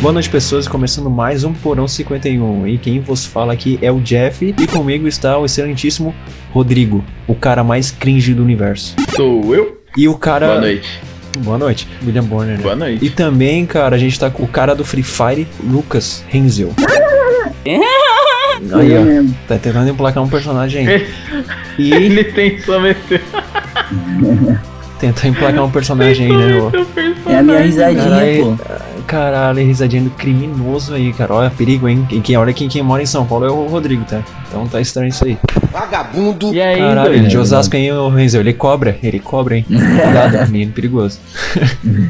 Boa noite, pessoas, começando mais um Porão 51. E quem vos fala aqui é o Jeff, e comigo está o excelentíssimo Rodrigo, o cara mais cringe do universo. Sou eu. E o cara. Boa noite. Boa noite, William Bonner. Né? Boa noite. E também, cara, a gente tá com o cara do Free Fire, Lucas Renzel. Aí, ó, tá tentando emplacar um personagem aí. E... Ele tem só meter. Tentar emplacar um personagem aí, né? É a minha risadinha, pô. Caralho, risadinha do criminoso aí, cara. Olha, perigo, hein? Quem, olha quem, quem mora em São Paulo é o Rodrigo, tá? Então tá estranho isso aí. Vagabundo. E aí, Caralho, doido? ele de Osasco, hein, o Renzel? Ele cobra, ele cobra, hein? Cuidado, menino perigoso.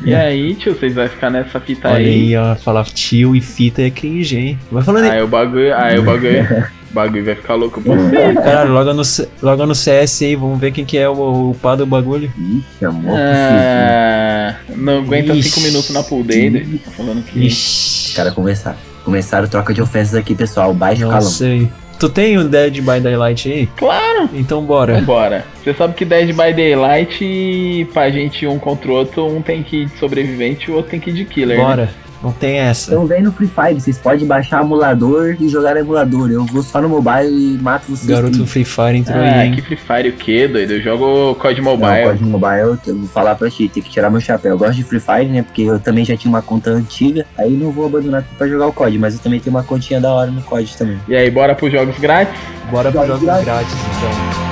E aí, tio, vocês vão ficar nessa fita Olha aí. aí, ó, falar tio e fita é cringe, hein? Vai falando aí. Aí o bagulho, aí o bagulho, o bagulho vai ficar louco pra você. Caralho, logo no, logo no CS aí, vamos ver quem que é o, o pá do bagulho. Ixi, amor. Ah, não aguenta Ixi. 5 minutos na pool doido. Tá falando que. Os Ixi, caras conversaram. Começaram troca de ofensas aqui, pessoal. Baixa o não calão. sei. Tu tem o Dead by Daylight aí? Claro! Então bora. Vambora. Você sabe que Dead by Daylight, pra gente ir um contra o outro, um tem que ir de sobrevivente e o outro tem que ir de killer. Né? Não tem essa. Então vem no Free Fire, vocês podem baixar emulador e jogar no emulador. Eu vou só no mobile e mato vocês. Garoto do. Free Fire entrou Ah, aí, hein? que Free Fire o quê, doido? Eu jogo COD Não, Mobile. pode no mobile, eu vou falar pra ti, tem que tirar meu chapéu. Eu gosto de Free Fire, né? Porque eu também já tinha uma conta antiga, aí não vou abandonar pra jogar o COD, mas eu também tenho uma continha da hora no COD também. E aí, bora pros jogos grátis? Bora pro Jogos jogos grátis. grátis, então.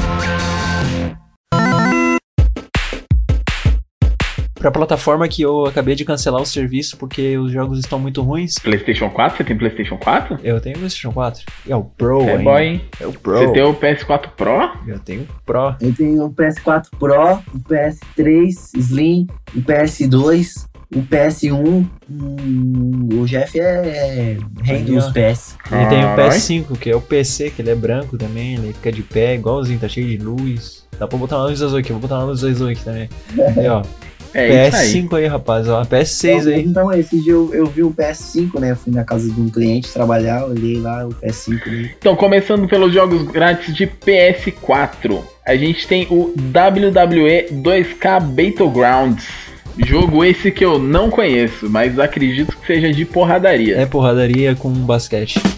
Pra plataforma que eu acabei de cancelar o serviço porque os jogos estão muito ruins. PlayStation 4? Você tem PlayStation 4? Eu tenho o PlayStation 4. É o Pro, é ainda. boy, hein? É o Pro. Você tem o PS4 Pro? Eu tenho o Pro. Eu tenho o PS4 Pro, o PS3 Slim, o PS2, o PS1. Hum, o Jeff é rei dos. PS. Ele tem o Carai. PS5, que é o PC, que ele é branco também, ele fica de pé, igualzinho, tá cheio de luz. Dá pra botar uma luz azul aqui, vou botar uma luz azul aqui também. Aí, ó. É isso aí. PS5 aí, rapaz, ó. PS6 aí. Então, esse dia eu, eu vi o PS5, né? Eu fui na casa de um cliente trabalhar, olhei lá o PS5 dele. Então, começando pelos jogos grátis de PS4. A gente tem o WWE 2K Battlegrounds. Jogo esse que eu não conheço, mas acredito que seja de porradaria. É porradaria com basquete.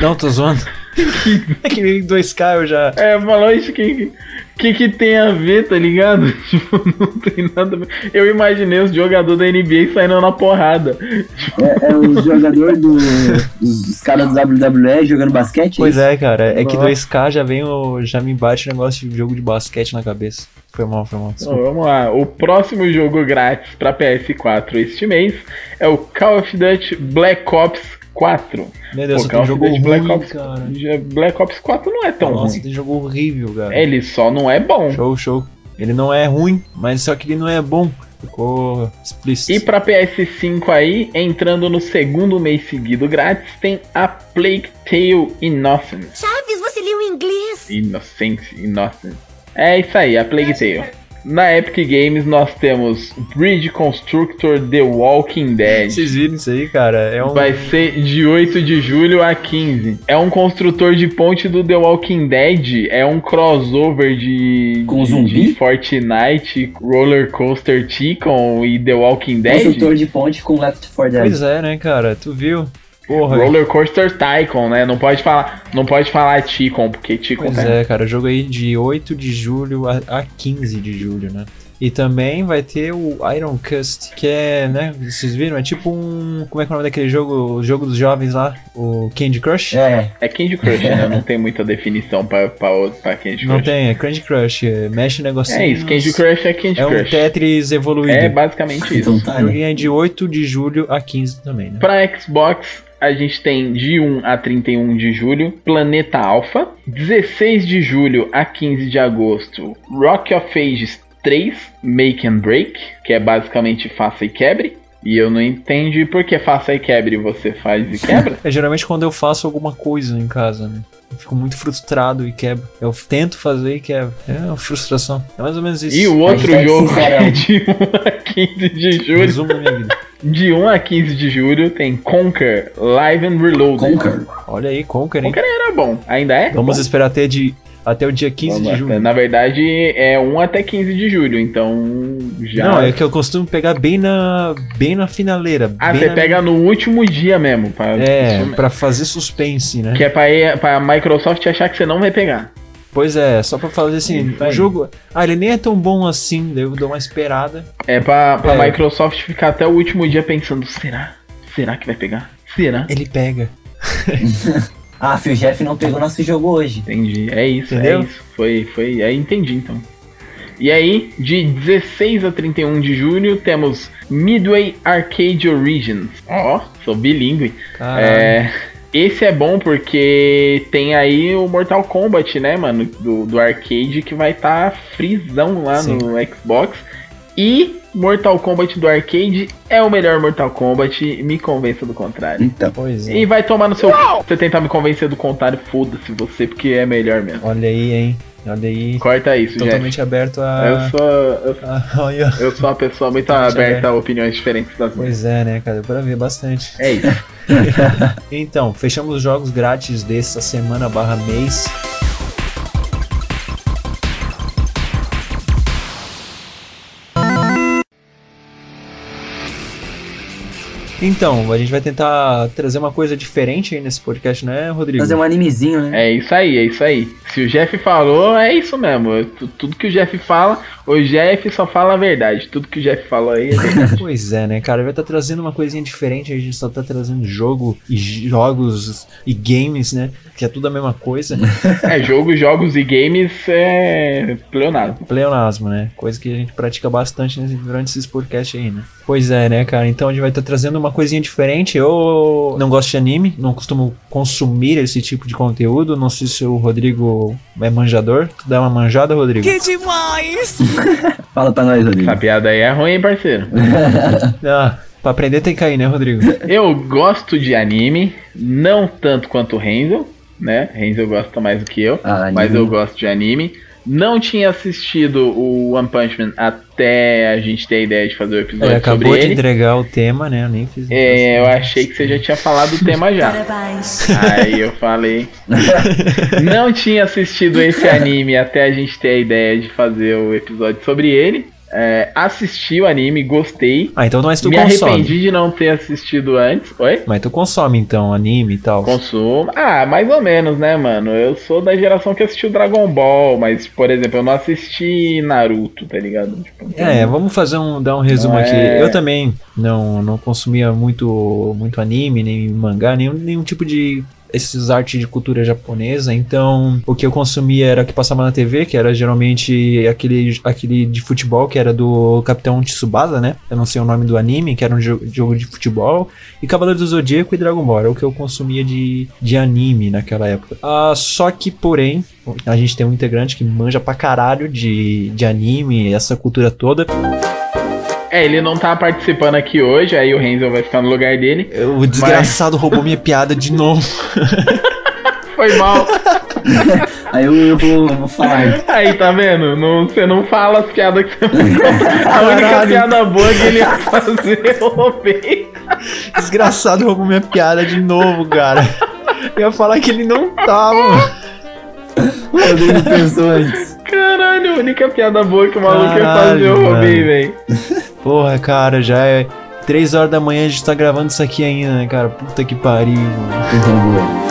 Não, tô zoando. É que 2K eu já. É, falou isso que, que que tem a ver, tá ligado? Tipo, não tem nada a ver. Eu imaginei os jogadores da NBA saindo na porrada. É, é o jogador do, dos, dos caras do WWE jogando basquete? Pois é, cara. É que Nossa. 2K já vem o. já me bate o negócio de jogo de basquete na cabeça. Foi mal, foi mal. Então, vamos lá. O próximo jogo grátis pra PS4 este mês é o Call of Duty Black Ops 4. Meu Deus, Pô, você tem jogo Duty Black ruim, Ops, cara. Black Ops 4 não é tão Nossa, ruim. tem jogo horrível, cara. Ele só não é bom. Show, show. Ele não é ruim, mas só que ele não é bom. Ficou explícito. E pra PS5 aí, entrando no segundo mês seguido grátis, tem a Plague Tale Innocence. Chaves, você leu em inglês? Innocence, Innocence. É isso aí, a Plague Tale. Na Epic Games nós temos Bridge Constructor The Walking Dead. Vocês viram isso aí, cara? É um. Vai ser de 8 de julho a 15. É um construtor de ponte do The Walking Dead. É um crossover de, Com de, zumbi? de Fortnite, Roller Coaster Tycoon e The Walking Dead. Construtor de ponte com Left 4 Dead. Pois é, né, cara? Tu viu? Porra. Roller Coaster Tycoon, né? Não pode falar, não pode falar Tycoon, porque Tycoon Pois tá- é, cara, o jogo aí de 8 de julho a, a 15 de julho, né? E também vai ter o Iron Cust, que é, né? Vocês viram? É tipo um. Como é que é o nome daquele jogo? O jogo dos jovens lá? O Candy Crush? É, É Candy Crush, né? Não tem muita definição pra, pra, outro- pra Candy Crush. Não tem, é Candy Crush. é, Mexe negocinho. É isso, Candy Crush é Candy É um Crush. Tetris evoluído. É basicamente isso. então tá, né? É de 8 de julho a 15 também, né? Pra Xbox, a gente tem de 1 a 31 de julho, Planeta Alpha. 16 de julho a 15 de agosto, Rock of Ages 3, Make and Break, que é basicamente faça e quebre. E eu não entendi por que faça e quebre você faz e quebra. É geralmente quando eu faço alguma coisa em casa, né? Eu fico muito frustrado e quebro. Eu tento fazer e quebro. É uma frustração. É mais ou menos isso. E o outro jogo é de 1 a 15 de julho. Resumo da minha vida. De 1 a 15 de julho tem Conquer Live and Reloaded. Conquer. Olha aí, Conquer, hein? Conquer era bom, ainda é? Vamos esperar ter de Até o dia 15 de Vamos julho. até- Na verdade, é 1 até 15 de julho, então já. Não, é que eu costumo pegar bem na, bem na finaleira. Ah, bem você na- pega no último dia mesmo. Pra... É, pra fazer suspense, né? Que é pra, pra Microsoft achar que você não vai pegar. Pois é, só pra fazer assim, Isso o aí. jogo. Ah, ele nem é tão bom assim, daí eu dou uma esperada. É pra, pra É. Microsoft ficar até o último dia pensando: será? Será que vai pegar? Será? Ele pega. Ah, Phil Jeff não pegou nosso jogo hoje. Entendi. É isso, Entendeu? é isso. Foi, foi. É, entendi então. E aí, de 16 a 31 de julho, temos Midway Arcade Origins. Ó, sou bilíngue. Caralho. É, esse é bom porque tem aí o Mortal Kombat, né, mano? Do, do arcade que vai estar tá frisão lá Sim. no Xbox. E Mortal Kombat do arcade é o melhor Mortal Kombat, me convença do contrário. Então, Pois é. E vai tomar no seu. c****. Você tentar me convencer do contrário, foda-se você, porque é melhor mesmo. Olha aí, hein? Olha aí. Corta isso, gente. Totalmente aberto a. Eu sou, eu, a- eu sou uma pessoa muito aberta aberto. a opiniões diferentes das minhas. Pois é, né, cara? Deu pra ver bastante. É isso. Então, fechamos os jogos grátis dessa semana barra mês. Então, a gente vai tentar trazer uma coisa diferente aí nesse podcast, né, Rodrigo? fazer um animezinho, né? É isso aí, é isso aí. Se o Jeff falou, é isso mesmo. Tu- Tudo que o Jeff fala, o Jeff só fala a verdade. Tudo que o Jeff falou aí é verdade. Pois é, né, cara? Vai estar trazendo uma coisinha diferente. A gente só tá trazendo jogo e jogos e games, né? Que é tudo a mesma coisa. é, jogo, jogos e games é pleonasmo. Pleonasmo, né? Coisa que a gente pratica bastante durante esses podcasts aí, né? Pois é, né, cara? Então a gente vai estar trazendo uma coisinha diferente. Eu não gosto de anime, não costumo consumir esse tipo de conteúdo. Não sei se o Rodrigo é manjador. Tu dá uma manjada, Rodrigo? Fala pra nós, Rodrigo. Essa piada aí é ruim, hein, parceiro? Ah, pra aprender tem que cair, né, Rodrigo? Eu gosto de anime, não tanto quanto o Renzo, né? Renzo gosta mais do que eu, Ah, mas eu gosto de anime. Não tinha assistido o One Punch Man até a gente ter a ideia de fazer o episódio Ele acabou sobre de ele. entregar o tema, né? Eu nem fiz. É, eu achei que você já tinha falado o tema já. Parabéns. Aí eu falei. Não tinha assistido esse anime até a gente ter a ideia de fazer o episódio sobre ele. É, assisti o anime, gostei. Ah, então mas tu Me consome. arrependi de não ter assistido antes. Oi? Mas tu consome então anime e tal. Consumo. Ah, mais ou menos, né, mano? Eu sou da geração que assistiu Dragon Ball, mas, por exemplo, eu não assisti Naruto, tá ligado? Tipo, É, vamos fazer um dar um resumo Não aqui. é- Eu também não, não consumia muito muito anime, nem mangá, nenhum, nenhum tipo de esses artes de cultura japonesa. Então, o que eu consumia era o que passava na TV, que era geralmente aquele aquele de futebol que era do Capitão Tsubasa, né? Eu não sei o nome do anime, que era um jo- jogo de futebol. E Cavaleiro do Zodíaco e Dragon Ball, era o que eu consumia de, de anime naquela época. Ah, só que, porém, a gente tem um integrante que manja pra caralho de, de anime, essa cultura toda. É, ele não tá participando aqui hoje, aí o Renzo vai ficar no lugar dele. O desgraçado roubou minha piada de novo. Foi mal. Aí eu, eu vou, vou falar. Aí, tá vendo? Não, você não fala as piadas que você conta. A única Caralho. piada boa que ele ia fazer, eu roubei. Desgraçado roubou minha piada de novo, cara. Eu ia falar que ele não tava. Pensou antes. Caralho, a única piada boa que o maluco ia fazer, eu roubei, velho. Porra, cara, já é 3 horas da manhã a gente tá gravando isso aqui ainda, né, cara? Puta que pariu, mano.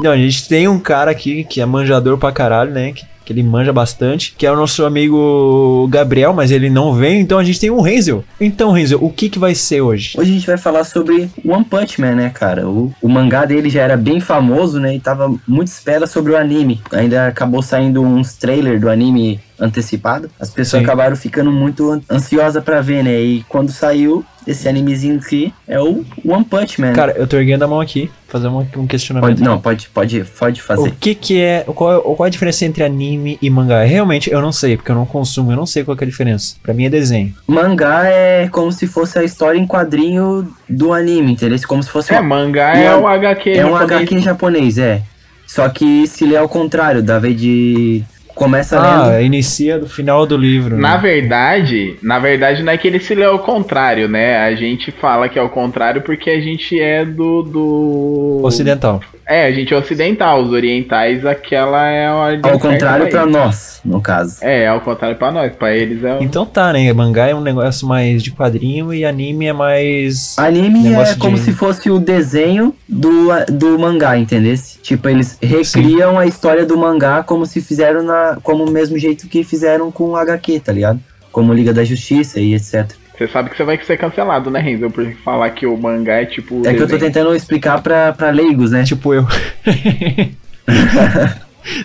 Não, a gente tem um cara aqui que é manjador pra caralho, né? Que, que ele manja bastante, que é o nosso amigo Gabriel, mas ele não vem, então a gente tem o Renzel. Então, Renzel, o que que vai ser hoje? Hoje a gente vai falar sobre One Punch Man, né, cara? O, o mangá dele já era bem famoso, né? E tava muito espera sobre o anime. Ainda acabou saindo uns trailers do anime antecipado. As pessoas Sim. acabaram ficando muito an- ansiosas pra ver, né? E quando saiu esse animezinho aqui, é o One Punch Man. Cara, eu tô erguendo a mão aqui, fazer um, um questionamento. pode, não, pode, pode, pode O fazer. que que é, qual, é- qual é a diferença entre anime e mangá? Realmente, eu não sei, porque eu não consumo, eu não sei qual que é a diferença. Pra mim é desenho. Mangá é como se fosse a história em quadrinho do anime, entendeu? Como se fosse É, uma- mangá é o HQ É um japonês. HQ em japonês, é. Só que se lê ao contrário, da vez de. Começa Ah, lendo. inicia do final do livro. Na né? verdade, na verdade não é que ele se lê ao contrário, né? A gente fala que é ao contrário porque a gente é do do Ocidental. É, a gente é ocidental, os orientais, aquela é a Ao contrário pra eles. nós, no caso. É, ao contrário pra nós, pra eles é o... Então tá, né? Mangá é um negócio mais de quadrinho e anime é mais. Anime é como de- se fosse o desenho do, do mangá, entendeu? Tipo, eles recriam a história do mangá como se fizeram na. como o mesmo jeito que fizeram com o HQ, tá ligado? Como Liga da Justiça e etc. Você sabe que você vai ser cancelado, né, Renzo? Por falar que o mangá é tipo. É que eu tô tentando explicar pra, pra leigos, né? Tipo eu.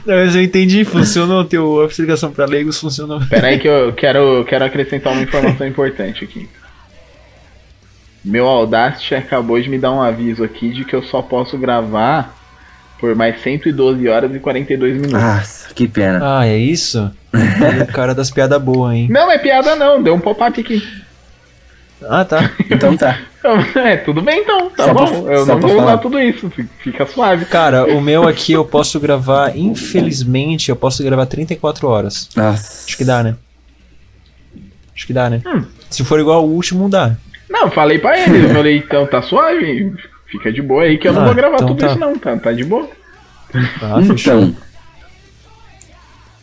Não, mas eu entendi, funcionou. Teu, a explicação pra leigos funcionou. Pera aí que eu quero, quero acrescentar uma informação importante aqui. Meu Audacity acabou de me dar um aviso aqui de que eu só posso gravar por mais 112 horas e 42 minutos. Nossa, que pena. Ah, é isso? E o cara das piadas boas, hein? Não, é piada não, deu um pop-up aqui. Ah, tá. Então tá. É, tudo bem então, tá Só pra- bom. eu só não pra vou usar tudo isso, fi- fica suave. Cara, o meu aqui eu posso gravar, infelizmente, eu posso gravar 34 horas. Nossa. Acho que dá, né? Acho que dá, né? Hum. Se for igual ao último, dá. Não, falei pra ele, eu falei, então tá suave, fica de boa aí que eu não Ah, vou gravar então tudo tá. isso não, tá, tá de boa. Ah, fechou.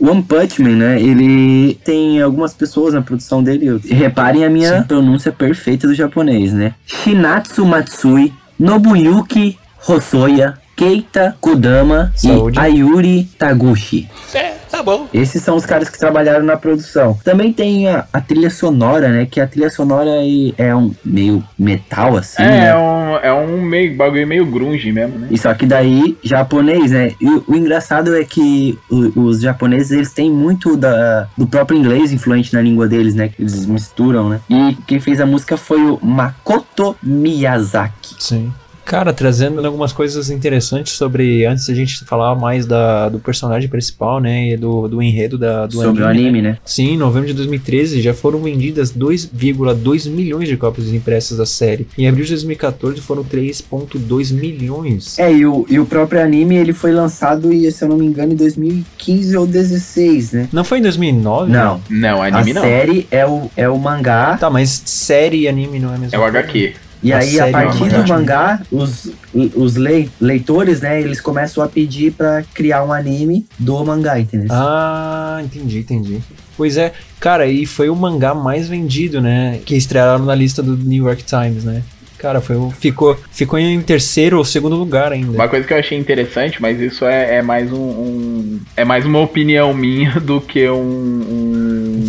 One Punch Man, né? Ele tem algumas pessoas na produção dele. Reparem a minha pronúncia perfeita do japonês, né? Shinatsu Matsui, Nobuyuki Hosoya, Keita Kodama Saúde. e Ayuri Taguchi. É, bom. Esses são os caras que trabalharam na produção. Também tem a, a trilha sonora, né? Que a trilha sonora é, é um meio metal, assim, é, né? é um, é um meio, bagulho meio grunge mesmo, né? E só que daí, japonês, né? E o, o engraçado é que o- os japoneses, eles têm muito da, do próprio inglês influente na língua deles, né? Que eles misturam, né? E quem fez a música foi o Makoto Miyazaki. Sim. Cara, trazendo algumas coisas interessantes sobre. Antes da gente falar mais da, do personagem principal, né? E do, do enredo da, do sobre o anime. anime, né? Sim, em novembro de 2013 já foram vendidas 2,2 milhões de cópias impressas da série. Em abril de 2014 foram 3,2 milhões. É, e o, e o próprio anime, ele foi lançado, e, se eu não me engano, em 2015 ou 2016, né? Não foi em 2009? Não, Não, a anime não. série é o, é o mangá, Tá, mas série e anime não é a mesma É o coisa. HQ. E A aí, a é partir do mangá, os, os lei- leitores, né, eles começam a pedir pra criar um anime do mangá, entendeu? Ah, entendi, entendi. Pois é, cara, e foi o mangá mais vendido, né? Que estrearam na lista do New York Times, né? Cara, foi, ficou, ficou em terceiro ou segundo lugar ainda. Uma coisa que eu achei interessante, mas isso é, é mais um, um- É mais uma opinião minha do que um. um-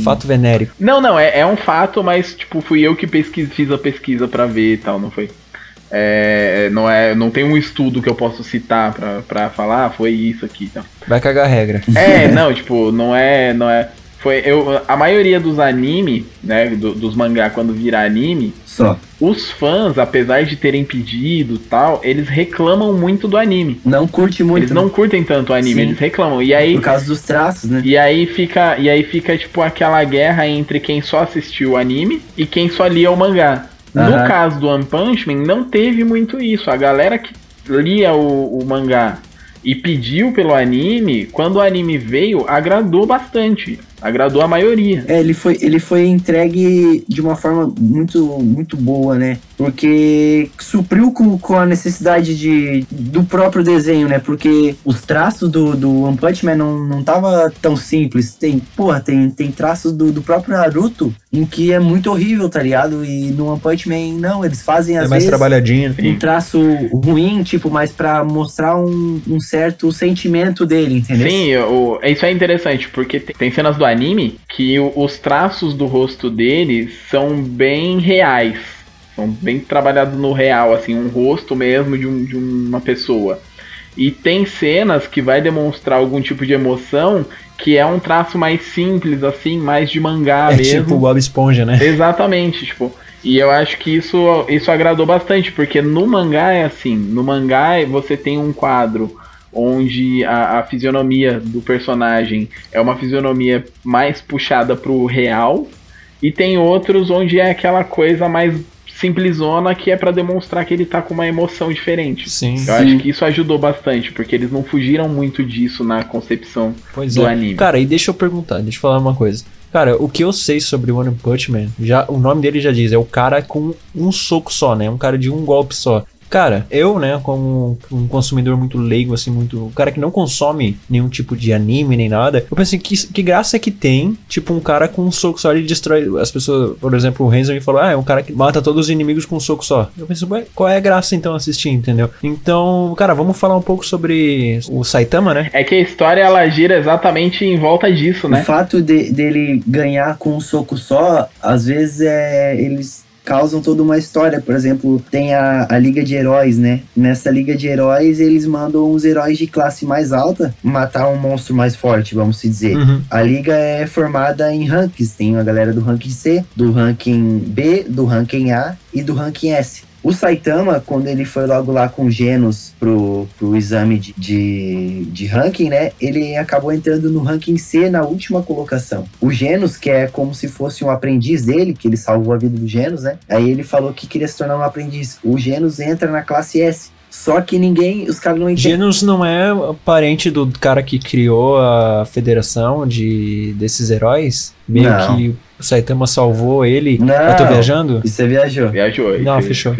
Fato venérico. Não, não, é, é um fato, mas tipo, fui eu que pesquis, fiz a pesquisa pra ver e tal, não foi? É, não é, não tem um estudo que eu posso citar pra, pra falar, ah, foi isso aqui, e tal. Vai cagar a regra. É, não, tipo, não é, não é. Foi eu, a maioria dos anime, né, do- dos mangá quando vira anime, Só. os fãs, apesar de terem pedido tal, eles reclamam muito do anime. Não curte muito, Eles não curtem tanto o anime, Sim. eles reclamam. E aí, por causa dos traços, né? e aí fica, e aí fica tipo aquela guerra entre quem só assistiu o anime e quem só lia o mangá. No Aham. caso do One Punch Man, não teve muito isso. A galera que lia o, o mangá e pediu pelo anime, quando o anime veio, agradou bastante. Agradou a maioria. É, ele foi, ele foi entregue de uma forma muito, muito boa, né? Porque supriu com, com a necessidade de, do próprio desenho, né? Porque os traços do, do One Punch Man não, não tava tão simples. Tem, porra, tem, tem traços do, do próprio Naruto em que é muito horrível, tá ligado? E no One Punch Man, não, eles fazem É às mais vezes trabalhadinho. um traço ruim, tipo, mas pra mostrar um, um certo sentimento dele, entendeu? Sim, o, isso é interessante, porque tem, tem cenas do anime que os traços do rosto deles são bem reais. São bem trabalhados no real, assim, um rosto mesmo de, um- de uma pessoa. E tem cenas que vai demonstrar algum tipo de emoção que é um traço mais simples, assim, mais de mangá É mesmo. tipo o Bob Esponja, né? Exatamente, tipo. E eu acho que isso, isso agradou bastante, porque no mangá é assim, no mangá você tem um quadro onde a, a fisionomia do personagem é uma fisionomia mais puxada pro real, e tem outros onde é aquela coisa mais simplesona que é pra demonstrar que ele tá com uma emoção diferente. Sim. Eu acho que isso ajudou bastante, porque eles não fugiram muito disso na concepção Pois do é. anime. Cara, e deixa eu perguntar, deixa eu falar uma coisa. Cara, o que eu sei sobre o One Punch Man, já, o nome dele já diz, é o cara com um soco só, né? Um cara de um golpe só. Cara, eu, né, como um consumidor muito leigo, assim, muito. Um cara que não consome nenhum tipo de anime nem nada, eu pensei que, que graça é que tem, tipo, um cara com um soco só, ele destrói as pessoas. Por exemplo, o Renzo me falou, ah, é um cara que mata todos os inimigos com um soco só. Eu pensei, ué, qual é a graça então assistir, entendeu? Então, cara, vamos falar um pouco sobre o Saitama, né? É que a história ela gira exatamente em volta disso, né? O fato de, dele ganhar com um soco só, às vezes é, eles causam toda uma história. Por exemplo, tem a, a Liga de Heróis, né? Nessa Liga de Heróis, eles mandam os heróis de classe mais alta matar um monstro mais forte, vamos se dizer. Uhum. A liga é formada em rankings. Tem a galera do ranking C, do ranking B, do ranking A e do ranking S. O Saitama, quando ele foi logo lá com Genos pro, pro exame de, de, de, ranking, né? Ele acabou entrando no ranking C na última colocação. O Genos, que é como se fosse um aprendiz dele, que ele salvou a vida do Genos, né? Aí ele falou que queria se tornar um aprendiz. O Genos entra na classe S. Só que ninguém, os caras não entendem. Genos não é parente do cara que criou a federação de desses heróis? Meio Não. que o Saitama salvou ele. Não. Eu tô viajando? E você viajou. Viajou. Não, fechou.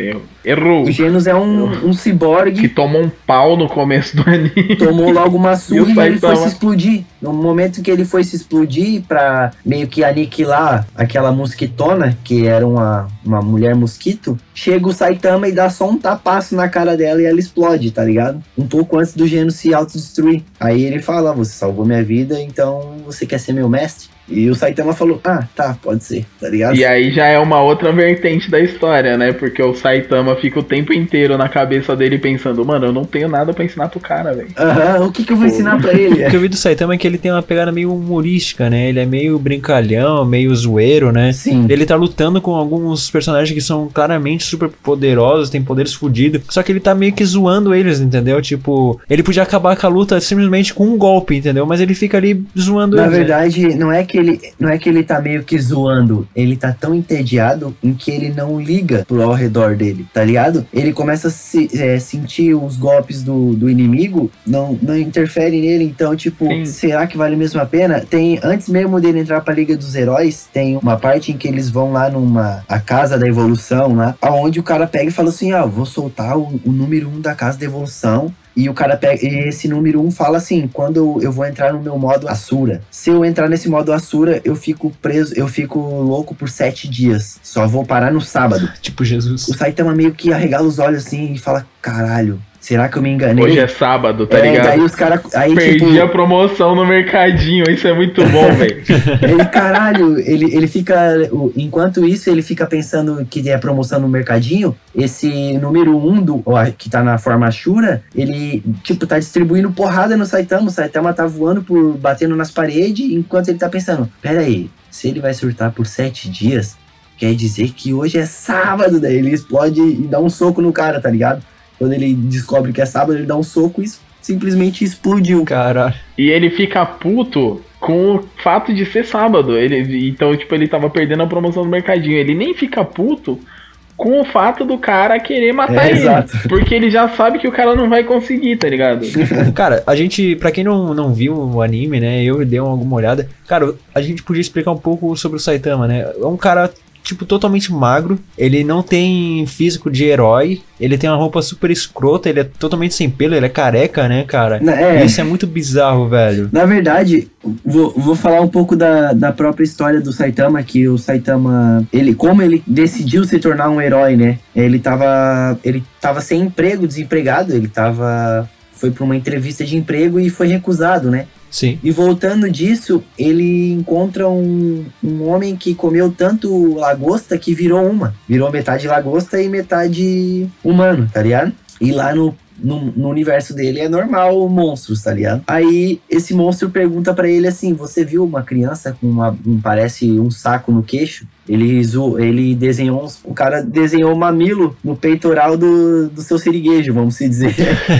Errou. O Genos é um, um Que ciborgue, tomou um pau no começo do anime. tomou logo uma E surra e ele foi se explodir. No momento que ele foi se explodir pra meio que aniquilar aquela mosquitona, que era uma, uma mulher mosquito, chega o Saitama e dá só um tapaço na cara dela e ela explode, tá ligado? Um pouco antes do Genos se autodestruir. Aí ele fala, você salvou minha vida, então você quer ser meu mestre? E o Saitama falou, ah, tá, pode ser, tá ligado? E aí já é uma outra vertente da história, né? Porque o Saitama fica o tempo inteiro na cabeça dele pensando, mano, eu não tenho nada pra ensinar pro cara, velho. Aham, o que que eu vou Pô. ensinar pra ele? O que eu vi do Saitama é que ele tem uma pegada meio humorística, né? Ele é meio brincalhão, meio zoeiro, né? Sim. Ele tá lutando com alguns personagens que são claramente super poderosos, tem poderes fodidos. Só que ele tá meio que zoando eles, entendeu? Tipo, ele podia acabar com a luta simplesmente com um golpe, entendeu? Mas ele fica ali zoando Na eles. né? verdade, não é que ele não é que ele tá meio que zoando, ele tá tão entediado em que ele não liga pro ao redor dele, tá ligado? Ele começa a se- é, sentir os golpes do, do inimigo, não, não interfere nele, então, tipo, Sim. será que vale mesmo a pena? Tem, antes mesmo dele entrar pra Liga dos Heróis, tem uma parte em que eles vão lá numa, a Casa da Evolução lá, aonde o cara pega e fala assim, ó, vou soltar o, o número um da Casa da Evolução, e o cara pega, e esse número 1 um fala assim: quando eu, eu vou entrar no meu modo Asura. Se eu entrar nesse modo Asura, eu fico preso, eu fico louco por sete dias. Só vou parar no sábado. Tipo Jesus. O Saitama meio que arregala os olhos assim e fala: caralho, será que eu me enganei? Hoje é sábado, tá É, ligado? daí os caras. Aí, Perdi tipo, a promoção no mercadinho, isso é muito bom, velho. ele, caralho, ele, ele fica. Enquanto isso, ele fica pensando que é promoção no mercadinho. Esse número 1 um do, ó, que tá na forma Shura, ele, tipo, tá distribuindo porrada no Saitama. O Saitama tá voando por. batendo nas paredes, enquanto ele tá pensando: pera aí, se ele vai surtar por sete dias, quer dizer que hoje é sábado. Daí ele explode e dá um soco no cara, tá ligado? Quando ele descobre que é sábado, ele dá um soco e simplesmente explodiu. Caralho. E ele fica puto com o fato de ser sábado. Ele, então, tipo, ele tava perdendo a promoção do mercadinho. Ele nem fica puto com o fato do cara querer matar É, ele. exato. Porque ele já sabe que o cara não vai conseguir, tá ligado? Cara, a gente, pra quem não, não viu o anime, né, eu dei alguma olhada. Cara, a gente podia explicar um pouco sobre o Saitama, né? É um cara, tipo, totalmente magro. Ele não tem físico de herói. Ele tem uma roupa super escrota. Ele é totalmente sem pelo. Ele é careca, né, cara? Na- é. Isso é muito bizarro, velho. Na verdade, vou, vou falar um pouco da, da própria história do Saitama, que o Saitama, ele, como ele decidiu se tornar um herói, né? Ele tava, ele tava sem emprego, desempregado, ele tava, foi para uma entrevista de emprego e foi recusado, né? Sim. E voltando disso, ele encontra um, um homem que comeu tanto lagosta que virou uma. Virou metade lagosta e metade humano, tá ligado? E lá no, no, no universo dele é normal monstros, tá ligado? Aí esse monstro pergunta pra ele assim: Você viu uma criança com uma. Um, parece um saco no queixo? Ele, ele desenhou. uns- O cara desenhou um mamilo no peitoral do, do seu siriguejo, vamos se dizer.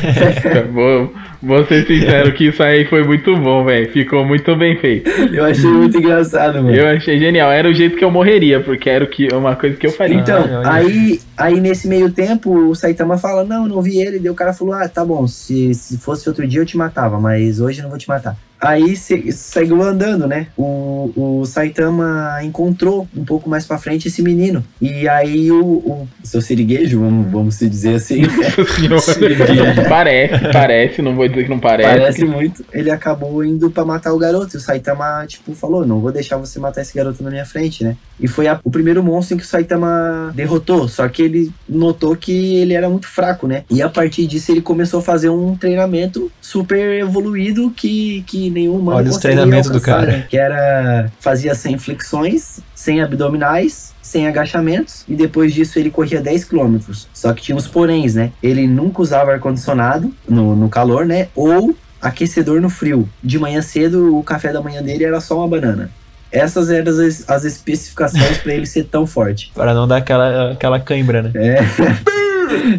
vou, vou ser sincero que isso aí foi muito bom, velho. Ficou muito bem feito. Eu achei muito engraçado, mano. Eu achei genial. Era o jeito que eu morreria, porque era o que, uma coisa que eu faria. Então, Ah, aí, aí nesse meio tempo, o Saitama fala, não, não vi ele. Daí o cara falou, ah, tá bom, se, se fosse outro dia eu te matava, mas hoje eu não vou te matar. Aí se, seguiu andando, né? O, o Saitama encontrou um pouco mais pra frente esse menino. E aí o, o seu siriguejo, vamos, vamos se dizer assim, parece, parece, não vou dizer que não parece. parece muito. Ele acabou indo pra matar o garoto. E o Saitama, tipo, falou: Não vou deixar você matar esse garoto na minha frente, né? E foi a- o primeiro monstro em que o Saitama derrotou. Só que ele notou que ele era muito fraco, né? E a partir disso ele começou a fazer um treinamento super evoluído que, que nenhum humano Olha os treinamentos do cara. né? Que era fazia 100 flexões, 100 abdominais, 100 agachamentos e depois disso ele corria 10 quilômetros. Só que tinha os poréns, né? Ele nunca usava ar-condicionado no, no calor, né? Ou aquecedor no frio. De manhã cedo, o café da manhã dele era só uma banana. Essas eram as, as especificações para ele ser tão forte. Para não dar aquela, aquela cãibra, né? É,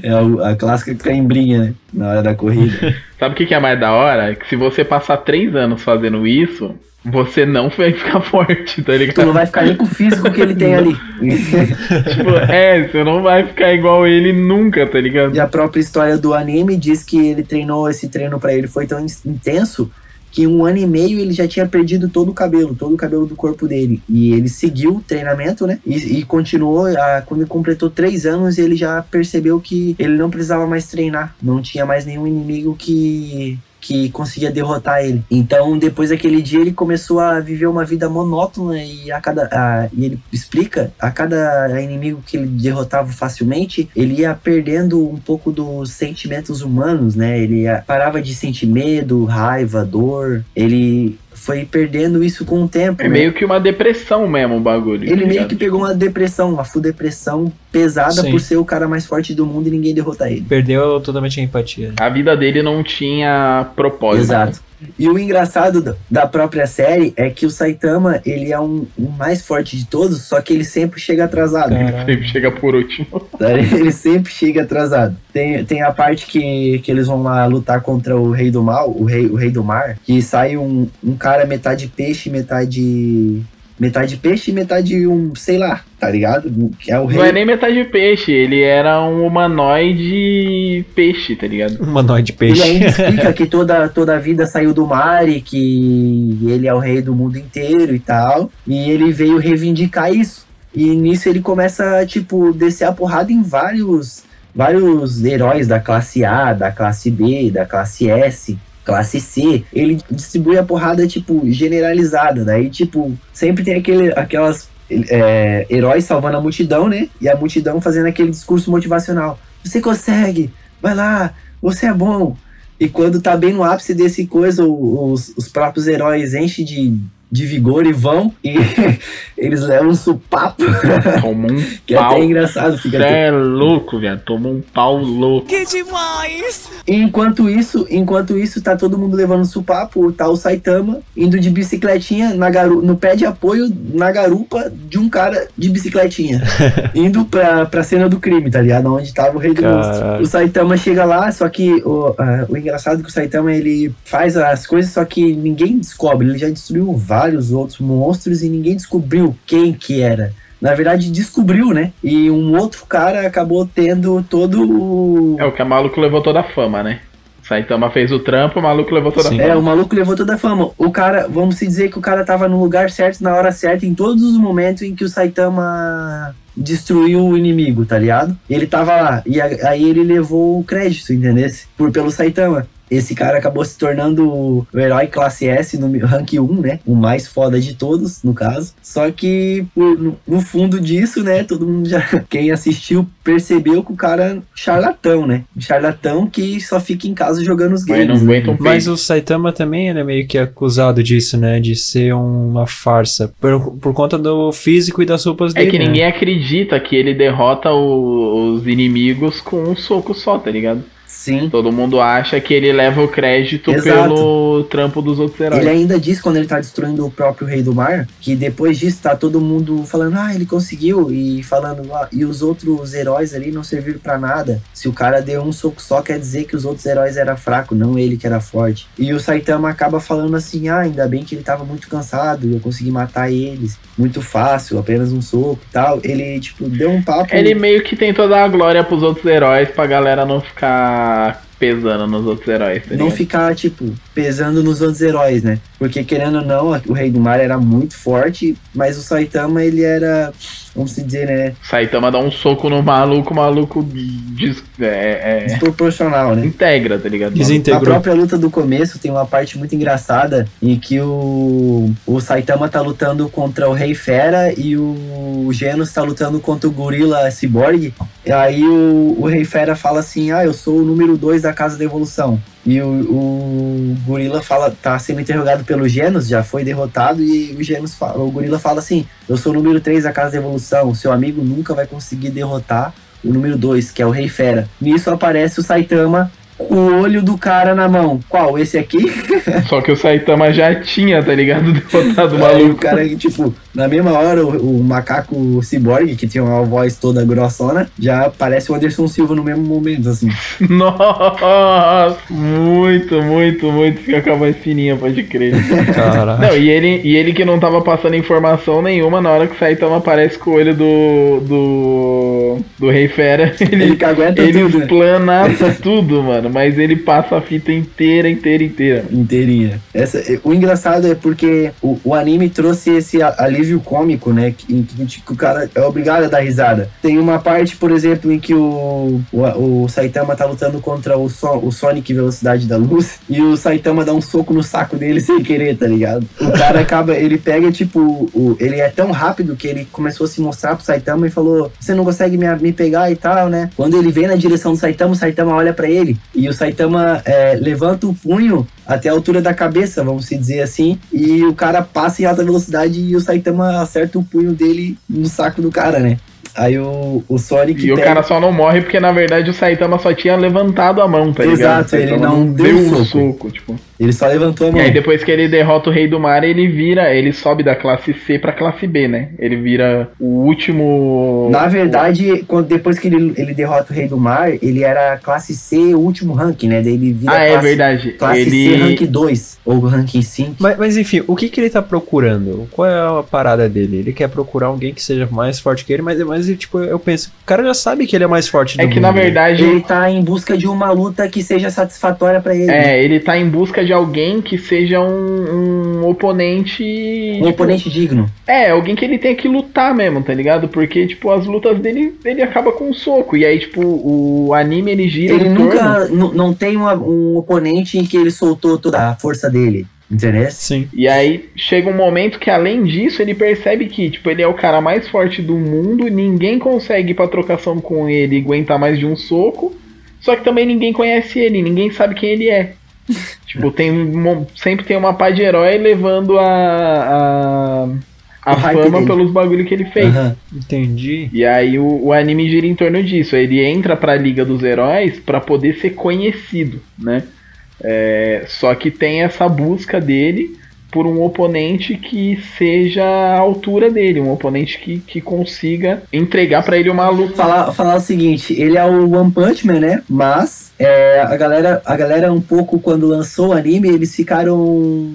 é a clássica cãibrinha, né? Na hora da corrida. Sabe o que que é mais da hora? Que se você passar três anos fazendo isso, você não vai ficar forte, tá Tu ligado? não vai ficar nem com o físico que ele tem ali. tipo, é, você não vai ficar igual ele nunca, tá ligado? E a própria história do anime diz que ele treinou, esse treino pra ele foi tão in- intenso que em um ano e meio ele já tinha perdido todo o cabelo, todo o cabelo do corpo dele. E ele seguiu o treinamento, né? E, e continuou, a- quando ele completou três anos, ele já percebeu que ele não precisava mais treinar. Não tinha mais nenhum inimigo que que conseguia derrotar ele. Então, depois daquele dia, ele começou a viver uma vida monótona e a cada a- e ele explica a cada inimigo que ele derrotava facilmente, ele ia perdendo um pouco dos sentimentos humanos, né? Ele ia- parava de sentir medo, raiva, dor. Ele foi perdendo isso com o tempo. É né? meio que uma depressão mesmo o bagulho. Ele tá meio ligado? que pegou uma depressão, uma full depressão pesada Sim. por ser o cara mais forte do mundo e ninguém derrotar ele. Perdeu totalmente a empatia. A vida dele não tinha propósito. Exato. E o engraçado da- própria série é que o Saitama, ele é um, o mais forte de todos, só que ele sempre chega atrasado. Caralho. Sempre chega por último. Ele sempre chega atrasado. Tem, tem a parte que, que eles vão lá lutar contra o Rei do Mal, o Rei, o rei do Mar, que sai um, um cara metade peixe, metade. Metade peixe e metade um, sei lá, tá ligado? Que é o rei. Não é nem metade peixe, ele era um humanoide peixe, tá ligado? Um manual de Ele peixe. ainda explica que toda, toda a vida saiu do mar e que ele é o rei do mundo inteiro e tal. E ele veio reivindicar isso. E nisso ele começa, tipo, descer a porrada em vários, vários heróis da classe A, da classe B, da classe S, classe C. Ele distribui a porrada, tipo, generalizada. Daí, tipo, sempre tem aquele, aquelas é, heróis salvando a multidão, né? E a multidão fazendo aquele discurso motivacional. Você consegue! Vai lá! Você é bom! E quando tá bem no ápice desse coisa, os, os próprios heróis enchem de, de vigor e vão, e eles levam um supapo, Tomou um que é pau. até engraçado. Fica Cê é louco, velho. Tomou um pau louco. Que demais! E enquanto isso, enquanto isso, tá todo mundo levando supapo, tá o Saitama indo de bicicletinha na garu no pé de apoio na garupa de um cara de bicicletinha. indo pra, pra cena do crime, tá ligado? Onde tava o rei do monstro. O Saitama chega lá, só que o, ah, o engraçado é que o Saitama ele faz as coisas, só que ninguém descobre. Ele já destruiu vários outros monstros e ninguém descobriu quem que era. Na verdade, descobriu, né? E um outro cara acabou tendo todo o. É o que a maluco levou toda a fama, né? Saitama fez o trampo, o maluco levou toda Sim. a É, fama. o maluco levou toda a fama. O cara, vamos se dizer que o cara tava no lugar certo, na hora certa, em todos os momentos em que o Saitama destruiu o inimigo, tá ligado? Ele tava lá. E aí ele levou o crédito, entendeu? Por pelo Saitama. Esse cara acabou se tornando o herói classe S no rank 1, né? O mais foda de todos, no caso. Só que, por- no, fundo disso, né? Todo mundo já. Quem assistiu percebeu que o cara é um charlatão, né? Um charlatão que só fica em casa jogando os Mas games. não né? Mas o Saitama também é meio que acusado disso, né? De ser uma farsa. Por, por conta do físico e das roupas É dele. que né? ninguém acredita que ele derrota o- os inimigos com um soco só, tá ligado? Sim. Todo mundo acha que ele leva o crédito Exato. pelo trampo dos outros heróis. Ele ainda diz quando ele tá destruindo o próprio Rei do Mar, que depois disso tá todo mundo falando, ah, ele conseguiu, e falando, ah, e os outros heróis ali não serviram pra nada. Se o cara deu um soco só, quer dizer que os outros heróis eram fracos, não ele que era forte. E o Saitama acaba falando assim, ah, ainda bem que ele tava muito cansado, e eu consegui matar eles, muito fácil, apenas um soco e tal. Ele, tipo, deu um papo. Ele meio que tentou dar a glória pros outros heróis pra galera não ficar pesando nos outros heróis. Tá não ficar, tipo, pesando nos outros heróis, né? Porque, querendo ou não, o Rei do Mar era muito forte, mas o Saitama, ele era, vamos se dizer, né? Saitama dá um soco no maluco, o maluco des- é, é, Desproporcional, né? integra, tá ligado? Na Desintegrou. própria luta do começo tem uma parte muito engraçada em que o, o Saitama tá lutando contra o Rei Fera e o Genos tá lutando contra o Gorila Cyborg. E aí o, o Rei Fera fala assim: Ah, eu sou o número 2 da Casa da Evolução. E o, o Gorila fala, tá sendo interrogado pelo Genos, já foi derrotado, e o Genos fala, o Gorila fala assim: Eu sou o número 3 da Casa da Evolução, seu amigo nunca vai conseguir derrotar o número 2, que é o Rei Fera. Nisso aparece o Saitama o olho do cara na mão. Qual? Esse aqui? Só que o Saitama já tinha, tá ligado? Derrotado o Aí o maluco. cara, tipo, na mesma hora, o, o macaco ciborgue, que tinha uma voz toda grossona, já parece o Anderson Silva no mesmo momento, assim. Nossa! Muito, muito, muito. Fica com a voz fininha, pode crer. Caralho. Não, e ele, e ele que não tava passando informação nenhuma na hora que o Saitama aparece com o olho do. do. do Rei Fera. Ele Ele, que aguenta ele tudo, né? explana tudo, mano. Mas ele passa a fita inteira, inteira, inteira. Inteirinha. Essa, o engraçado é porque o, o anime trouxe esse alívio cômico, né? Que, que, o cara é obrigado a dar risada. Tem uma parte, por exemplo, em que o, o, o Saitama tá lutando contra o, so, o Sonic Velocidade da Luz e o Saitama dá um soco no saco dele sem querer, tá ligado? O cara acaba, ele pega, tipo, o, ele é tão rápido que ele começou a se mostrar pro Saitama e falou: Você não consegue me, me pegar e tal, né? Quando ele vem na direção do Saitama, o Saitama olha pra ele e o Saitama é, levanta o punho até a altura da cabeça, vamos se dizer assim, e o cara passa em alta velocidade e o Saitama acerta o punho dele no saco do cara, né? Aí o, o Sonic E o pega- cara só não morre porque na verdade o Saitama só tinha levantado a mão, tá ligado? Exato, O Saitama ele não deu um soco. soco, tipo. Ele só levantou a E mão. aí depois que ele derrota o Rei do Mar, ele vira, ele sobe da classe C pra classe B, né? Ele vira o último. Na verdade, quando, depois que ele, ele derrota o Rei do Mar, ele era classe C, o último rank, né? Daí ele vira Ah, é classe, verdade. classe C, ele rank 2, ou rank 5. Mas, mas enfim, o que, que ele tá procurando? Qual é a parada dele? Ele quer procurar alguém que seja mais forte que ele, mas, mas tipo, eu penso, o cara já sabe que ele é mais forte do é que mundo, na né? verdade Ele tá em busca de uma luta que seja satisfatória pra ele. é, ele tá em busca de alguém que seja um, um oponente. Um tipo, oponente digno. É, alguém que ele tenha que lutar mesmo, tá ligado? Porque, tipo, as lutas dele, ele acaba com um soco. E aí, tipo, o anime ele gira Ele nunca não tem uma- um oponente em que ele soltou toda a força dele. Entendeu? Sim. E aí chega um momento que, além disso, ele percebe que, tipo, ele é o cara mais forte do mundo, ninguém consegue ir pra trocação com ele e aguentar mais de um soco. Só que também ninguém conhece ele, ninguém sabe quem ele é. tipo, tem um- sempre tem uma pá de herói levando a. a, a fama dele. pelos bagulho que ele fez. Aham. Entendi. E aí o, o anime gira em torno disso. Ele entra pra Liga dos Heróis pra poder ser conhecido, né? É, só que tem essa busca dele por um oponente que seja a altura dele, um oponente que, que consiga entregar pra ele uma luta. Falar, falar o seguinte, ele é o One Punch Man, né? Mas é, a galera, a galera um pouco quando lançou o anime, eles ficaram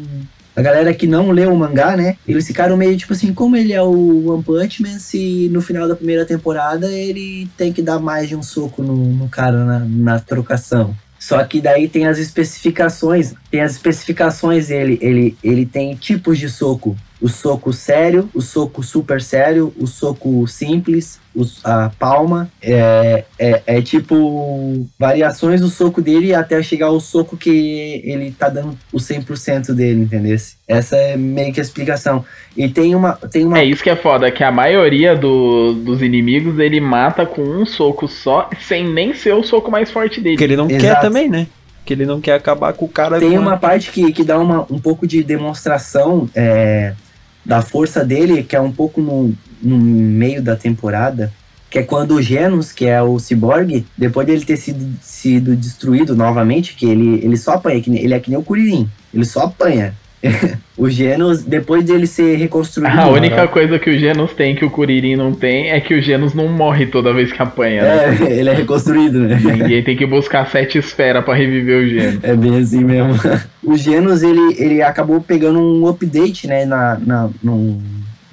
a galera que não leu o mangá, né? Eles ficaram meio tipo assim, como ele é o One Punch Man, se no final da primeira temporada ele tem que dar mais de um soco no, no cara na, na trocação. Só que daí tem as especificações, tem as especificações dele, ele, ele tem tipos de soco. O soco sério, o soco super sério, o soco simples, os- a palma. É, é, é tipo variações do soco dele até chegar ao soco que ele tá dando o 100% dele, entendeu? Essa é meio que a explicação. E tem uma. Tem uma É isso que é foda, que a maioria do- dos inimigos ele mata com um soco só, sem nem ser o soco mais forte dele. Porque ele não quer Exato. também, né? Que ele não quer acabar com o cara. Tem uma parte que, que dá uma, um pouco de demonstração é, da força dele, que é um pouco no, no meio da temporada, que é quando o Genos, que é o Cyborg, depois dele ter sido, sido destruído novamente, que ele, ele só apanha, nem- ele é que nem o Kuririn, ele só apanha. O Genos, depois dele ser reconstruído... A única coisa que o Genos tem que o Kuririn não tem é que o Genos não morre toda vez que apanha. né? É, ele é reconstruído, né? Ninguém tem que buscar sete esferas pra reviver o Genos. É bem assim mesmo. o Genos, ele, ele acabou pegando um update, né, na, na num-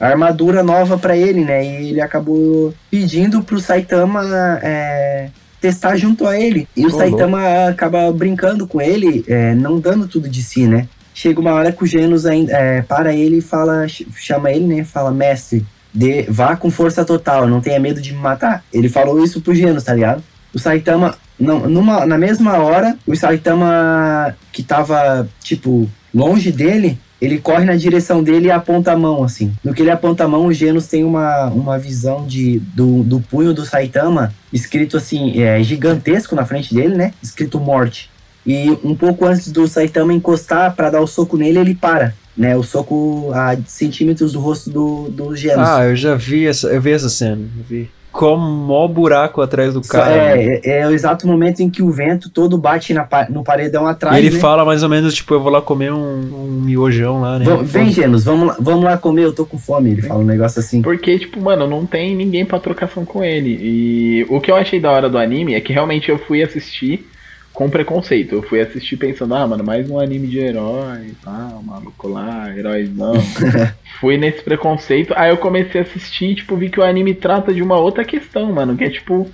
armadura nova pra ele, né, e ele acabou pedindo pro Saitama é, testar junto a ele. E o Ô, Saitama acaba brincando com ele, é, não dando tudo de si, né? Chega uma hora que o Genos ainda é, para ele e fala, ch- chama ele, né? Fala, mestre, dê, vá com força total, não tenha medo de me matar. Ele falou isso pro Genos, tá ligado? O Saitama, não, numa, na mesma hora, o Saitama que tava, tipo, longe dele, ele corre na direção dele e aponta a mão, assim. No que ele aponta a mão, o Genos tem uma, uma visão de, do, do punho do Saitama, escrito assim, é, gigantesco na frente dele, né? Escrito morte. E um pouco antes do Saitama encostar pra dar o soco nele, ele para. Né, o soco a centímetros do rosto do, do Genos. Ah, eu já vi essa, eu vi essa cena, eu vi. Como mó buraco atrás do cara. né? é, é, é o exato momento em que o vento todo bate na, no paredão E atrás. ele né? fala mais ou menos, tipo, eu vou lá comer um, um miojão lá, né? Vem, Genos, vamos lá, vamos lá comer, eu tô com fome. Ele fala um negócio assim. Porque, tipo, mano, não tem ninguém pra trocação com ele. E o que eu achei da hora do anime é que realmente eu fui assistir com preconceito. Eu fui assistir pensando, ah, mano, mais um anime de herói, tá, maluco lá, heróis não. fui nesse preconceito. Aí eu comecei a assistir, tipo, vi que o anime trata de uma outra questão, mano, que é tipo.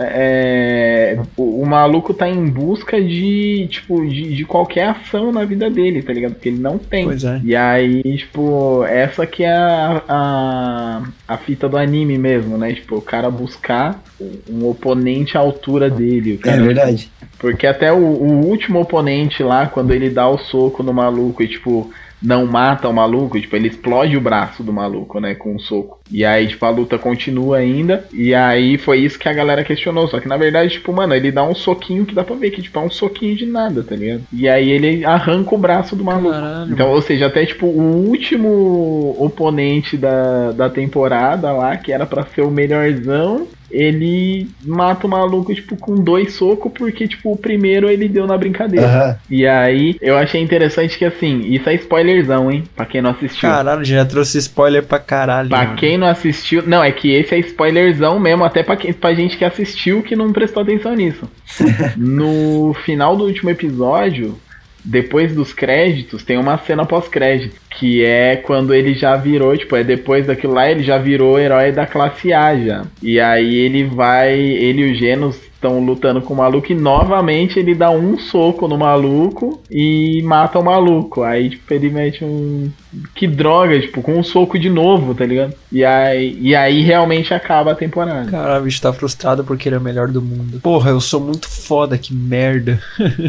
É, o, o maluco tá em busca de, tipo, de, de qualquer ação na vida dele, tá ligado? Porque ele não tem. Pois é. E aí, tipo, essa que é a, a, a fita do anime mesmo, né? Tipo, o cara buscar um oponente à altura dele. O É cara, verdade. Porque até o, o último oponente lá, quando ele dá o soco no maluco e, tipo, não mata o maluco, tipo, ele explode o braço do maluco, né, com um soco. E aí, tipo, a luta continua ainda. E aí foi isso que a galera questionou. Só que na verdade, tipo, mano, ele dá um soquinho que dá pra ver que, tipo, é um soquinho de nada, tá ligado? E aí ele arranca o braço do maluco. Caralho. Então, ou seja, até tipo o último oponente da, da temporada lá, que era pra ser o melhorzão, ele mata o maluco, tipo, com dois socos, porque, tipo, o primeiro ele deu na brincadeira. Aham. E aí, eu achei interessante que, assim, isso é spoilerzão, hein? Pra quem não assistiu. Caralho, já trouxe spoiler pra caralho. Pra mano. quem não assistiu. Não, é que esse é spoilerzão mesmo, até pra, quem, pra gente que assistiu que não prestou atenção nisso. no final do último episódio, depois dos créditos, tem uma cena pós-crédito. Que é quando ele já virou, tipo, é depois daquilo lá, ele já virou herói da classe A já. E aí ele vai. Ele e o Genos estão lutando com o maluco e novamente ele dá um soco no maluco e mata o maluco. Aí, tipo, ele mete um. Que droga, tipo, com um soco de novo, tá ligado? E aí, e aí realmente acaba a temporada. Caralho, o bicho tá frustrado porque ele é o melhor do mundo. Porra, eu sou muito foda, que merda.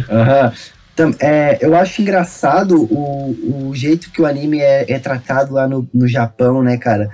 Aham. É, eu acho engraçado o, o jeito que o anime é, é tratado lá no, no Japão, né, cara?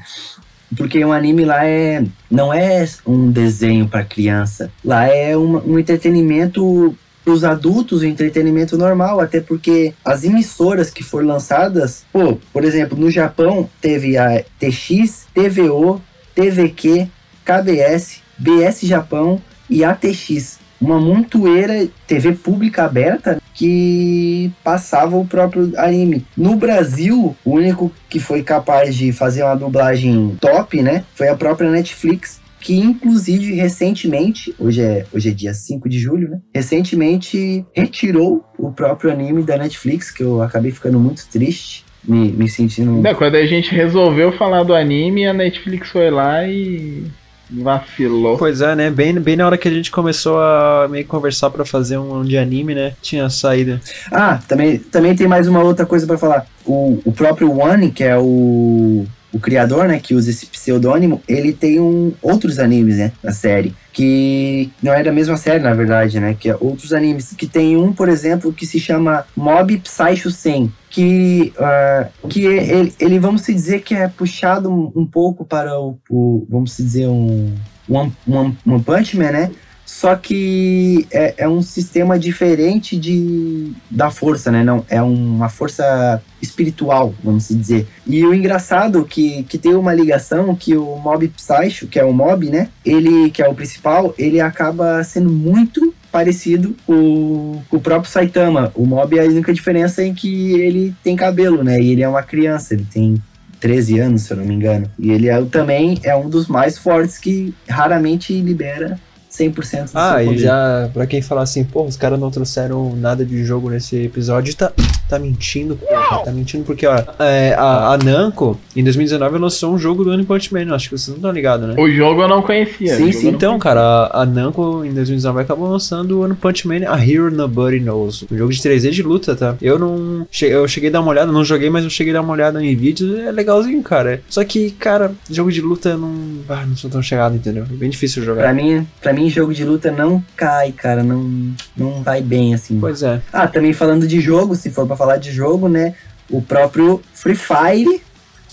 Porque o anime lá é não é um desenho para criança. Lá é um, um entretenimento para os adultos, um entretenimento normal, até porque as emissoras que foram lançadas, pô, por exemplo, no Japão teve a TX, TVO, TVQ, KBS, BS Japão e ATX uma montoeira TV pública aberta que passava o próprio anime. No Brasil, o único que foi capaz de fazer uma dublagem top, né, foi a própria Netflix, que inclusive recentemente, hoje é, hoje é dia 5 de julho, né, recentemente retirou o próprio anime da Netflix, que eu acabei ficando muito triste, me, me sentindo... Não, quando a gente resolveu falar do anime, a Netflix foi lá e vacilou. Pois é, né? Bem, bem na hora que a gente começou a meio conversar pra fazer um de anime, né? Tinha saída. Ah, também, também tem mais uma outra coisa pra falar. O, o próprio One, que é o, o criador, né, que usa esse pseudônimo, ele tem um, outros animes, né, na série. Que não é da mesma série, na verdade, né? Que é outros animes. Que tem um, por exemplo, que se chama Mob Psycho 100. Que, ah, que ele, ele, vamos se dizer que é puxado um, um pouco para o, o, vamos se dizer, um One, One, One Punch Man, né? Só que é, é, um sistema diferente de, da força, né? Não, é uma força espiritual, vamos dizer. E o engraçado que, que tem uma ligação que o Mob Psycho, que é o Mob, né? Ele, que é o principal, ele acaba sendo muito parecido com, com o próprio Saitama. O Mob, a única diferença é que ele tem cabelo, né? E ele é uma criança, ele tem 13 anos, se eu não me engano. E ele é, também é um dos mais fortes que raramente libera 100% do Ah, e poder. já, pra quem falar assim, pô, os caras não trouxeram nada de jogo nesse episódio, tá, tá mentindo, porra, tá mentindo porque, ó, é, a, a Namco, em 2019, lançou um jogo do One Punch Man, acho que vocês não estão ligados, né? O jogo eu não conhecia. Sim, sim, Então, cara, a, a Namco em 2019 acabou lançando o One Punch Man A Hero Nobody Knows. Um jogo de 3D de luta, tá? Eu não. che- Eu cheguei a dar uma olhada, não joguei, mas eu cheguei a dar uma olhada em vídeos. É legalzinho, cara. Só que, cara, jogo de luta eu não. Ah, não sou tão chegado, entendeu? É bem difícil Pra jogar. mim, pra mim, jogo de luta não cai, cara. Não, não vai bem, assim. Pois é. Ah, também falando de jogo, se for pra falar de jogo, né? O próprio Free Fire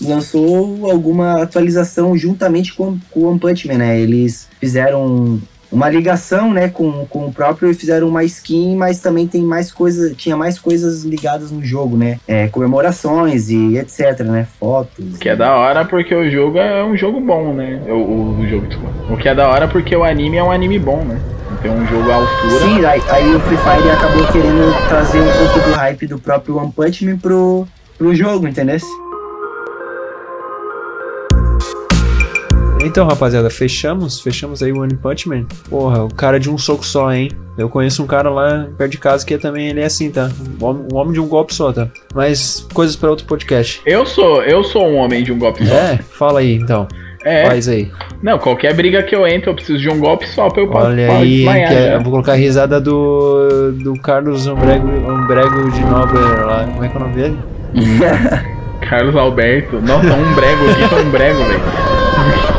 lançou alguma atualização juntamente com, com o One Punch Man, né? Eles fizeram uma ligação, né, com, com o próprio e fizeram uma skin, mas também tem mais coisas, tinha mais coisas ligadas no jogo, né? É, comemorações e etc, né? Fotos. Que é da hora porque o jogo é um jogo bom, né? O, o, o jogo. O que é da hora porque o anime é um anime bom, né? Então um jogo à altura. Sim, aí, aí o Free Fire acabou querendo trazer um pouco do hype do próprio One Punch Man pro, pro jogo, entendeu? Então, rapaziada, fechamos. Fechamos aí o One Punch Man. Porra, o cara de um soco só, hein? Eu conheço um cara lá perto de casa que também ele é assim, tá? Um homem, um homem de um golpe só, tá? Mas coisas pra outro podcast. Eu sou, eu sou um homem de um golpe só. É? Fala aí, então. É. Faz aí. Não, qualquer briga que eu entro, eu preciso de um golpe só pra eu Olha aí, desmaiar é- eu vou colocar a risada do, do Carlos Umbrego, Umbrego de Nobler lá. Como é que é o nome dele? Carlos Alberto. Nossa, um brego, o que é um brego, velho?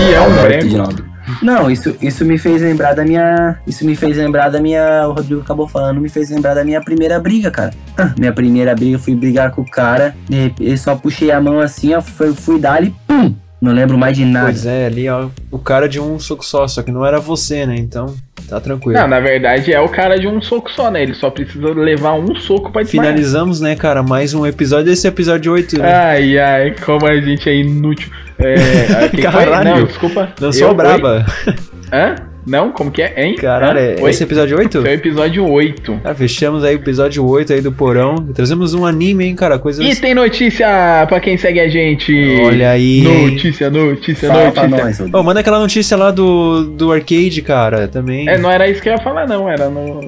Que é um? Nobre. Não, isso, isso me fez lembrar da minha. Isso me fez lembrar da minha. O Rodrigo acabou falando, me fez lembrar da minha primeira briga, cara. Ah, Minha primeira briga, eu fui brigar com o cara, e eu só puxei a mão assim, ó, fui, fui dar e pum! Não lembro mais de nada. Pois é, ali, ó. O cara de um soco só, só que não era você, né? Então, tá tranquilo. Não, na verdade é o cara de um soco só, né? Ele só precisa levar um soco pra desmaiar. Finalizamos, né, cara? Mais um episódio. Esse é episódio 8, né? Ai, ai, como a gente é inútil. É, foi? Caralho. Não, desculpa. Não sou braba. Hã? Não? Como que é? Hein? Caralho, é- esse é episódio 8? Esse é o episódio 8. Ah, fechamos aí o episódio 8 aí do Porão. Trazemos um anime, hein, cara? Coisas. E tem notícia pra quem segue a gente. Olha aí. Notícia, notícia, Fala pra notícia. nós. Ô, manda aquela notícia lá do, do arcade, cara, também. É, não era isso que eu ia falar, não. Era no.